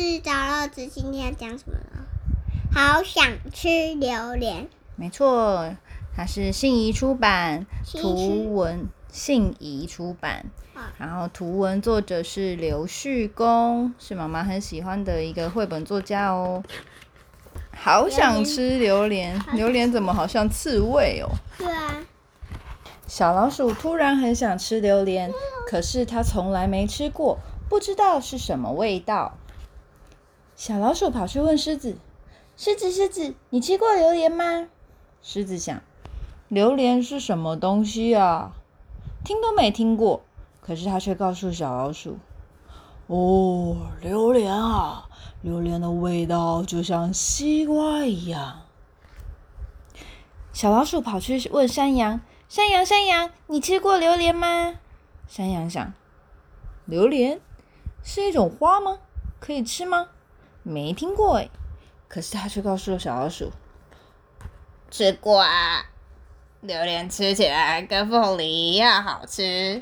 子找乐子，今天要讲什么呢？好想吃榴莲。没错，它是信宜出版，图文信宜出版，啊然后图文作者是刘旭公，是妈妈很喜欢的一个绘本作家哦。好想吃榴莲，榴莲怎么好像刺猬哦？是啊，小老鼠突然很想吃榴莲，可是它从来没吃过，不知道是什么味道。小老鼠跑去问狮子：“狮子，狮子，你吃过榴莲吗？”狮子想：“榴莲是什么东西啊？听都没听过。”可是它却告诉小老鼠：“哦，榴莲啊，榴莲的味道就像西瓜一样。”小老鼠跑去问山羊：“山羊，山羊，你吃过榴莲吗？”山羊想：“榴莲是一种花吗？可以吃吗？没听过诶。”可是他却告诉了小老鼠：“吃过啊，榴莲吃起来跟凤梨一样好吃。”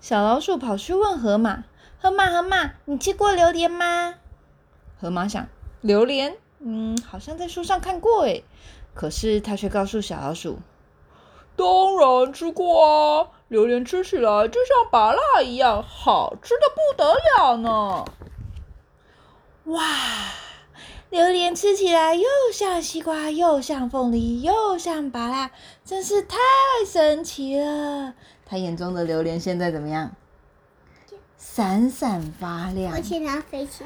小老鼠跑去问河马：“河马，河马，你吃过榴莲吗？”河马想：“榴莲，嗯，好像在书上看过诶。”可是他却告诉小老鼠：“当然吃过啊，榴莲吃起来就像拔蜡一样，好吃的不得了呢。”哇，榴莲吃起来又像西瓜，又像凤梨，又像芭乐，真是太神奇了。他眼中的榴莲现在怎么样？闪闪发亮而。且它飞起，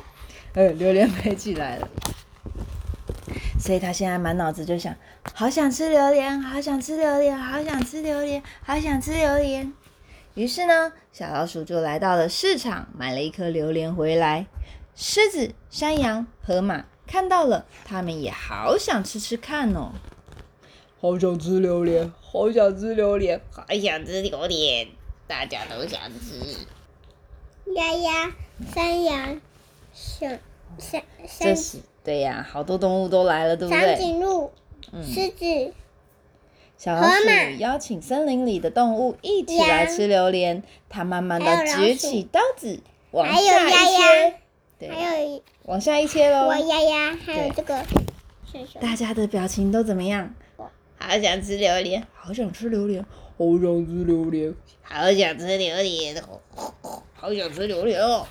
呃，榴莲飞起来了。所以他现在满脑子就想，好想吃榴莲，好想吃榴莲，好想吃榴莲，好想吃榴莲。于是呢，小老鼠就来到了市场，买了一颗榴莲回来。狮子、山羊、河马看到了，他们也好想吃吃看哦。好想吃榴莲，好想吃榴莲，好想吃榴莲，大家都想吃。鸭鸭、山羊、熊、山这山是对呀、好多动物都来了，对不对长对？颈鹿、嗯。狮子、小老鼠邀请森林里的动物一起羊来吃榴莲。它慢慢的举起刀子，往还有下一切，对，还有往下一切喽我。鸭鸭，还有对这个。大家的表情都怎么样？好想吃榴莲，好想吃榴莲，好想吃榴莲，好想吃榴莲，好想吃榴莲哦！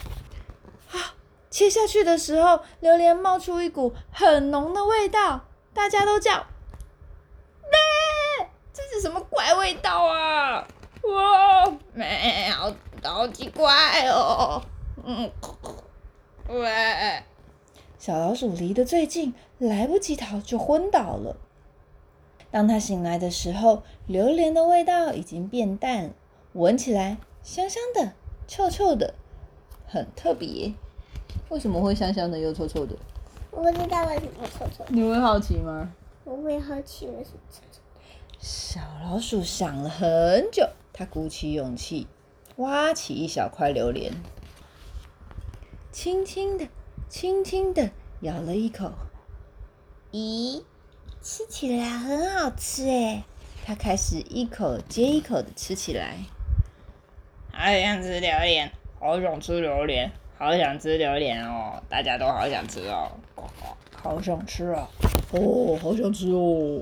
切下去的时候，榴莲冒出一股很浓的味道，大家都叫：“咩！这是什么怪味道啊？哇，咩，好好奇怪哦！嗯，喂。”小老鼠离得最近，来不及逃就昏倒了。当它醒来的时候，榴莲的味道已经变淡，闻起来香香的、臭臭的，很特别。为什么会香香的又臭臭的？我不知道为什么臭臭，你会好奇吗？我会好奇为什么臭臭。小老鼠想了很久，它鼓起勇气，挖起一小块榴莲，轻轻的、轻轻的咬了一口。咦，吃起来很好吃哎！它开始一口接一口的吃起来。好想吃榴莲，好想吃榴莲，好想吃榴莲哦！大家都好想吃哦，好想吃啊！哦，好想吃哦！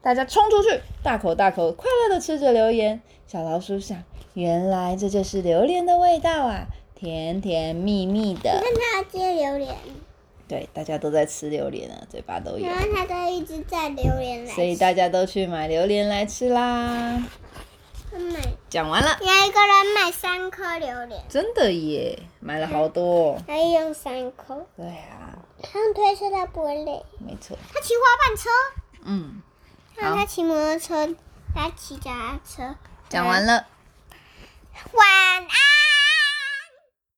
大家冲出去，大口大口快乐的吃着榴莲。小老鼠想，原来这就是榴莲的味道啊，甜甜蜜蜜的。看它接榴莲，对，大家都在吃榴莲啊，嘴巴都有然，后它都一直在榴莲来吃。所以大家都去买榴莲来吃啦。买讲完了，有一个人买三颗榴莲，真的耶，买了好多、哦。还用三颗。对啊，他用推车他不会累。没错，他骑滑板车，嗯，然后他骑摩托车，他骑脚踏车。讲完了。晚安。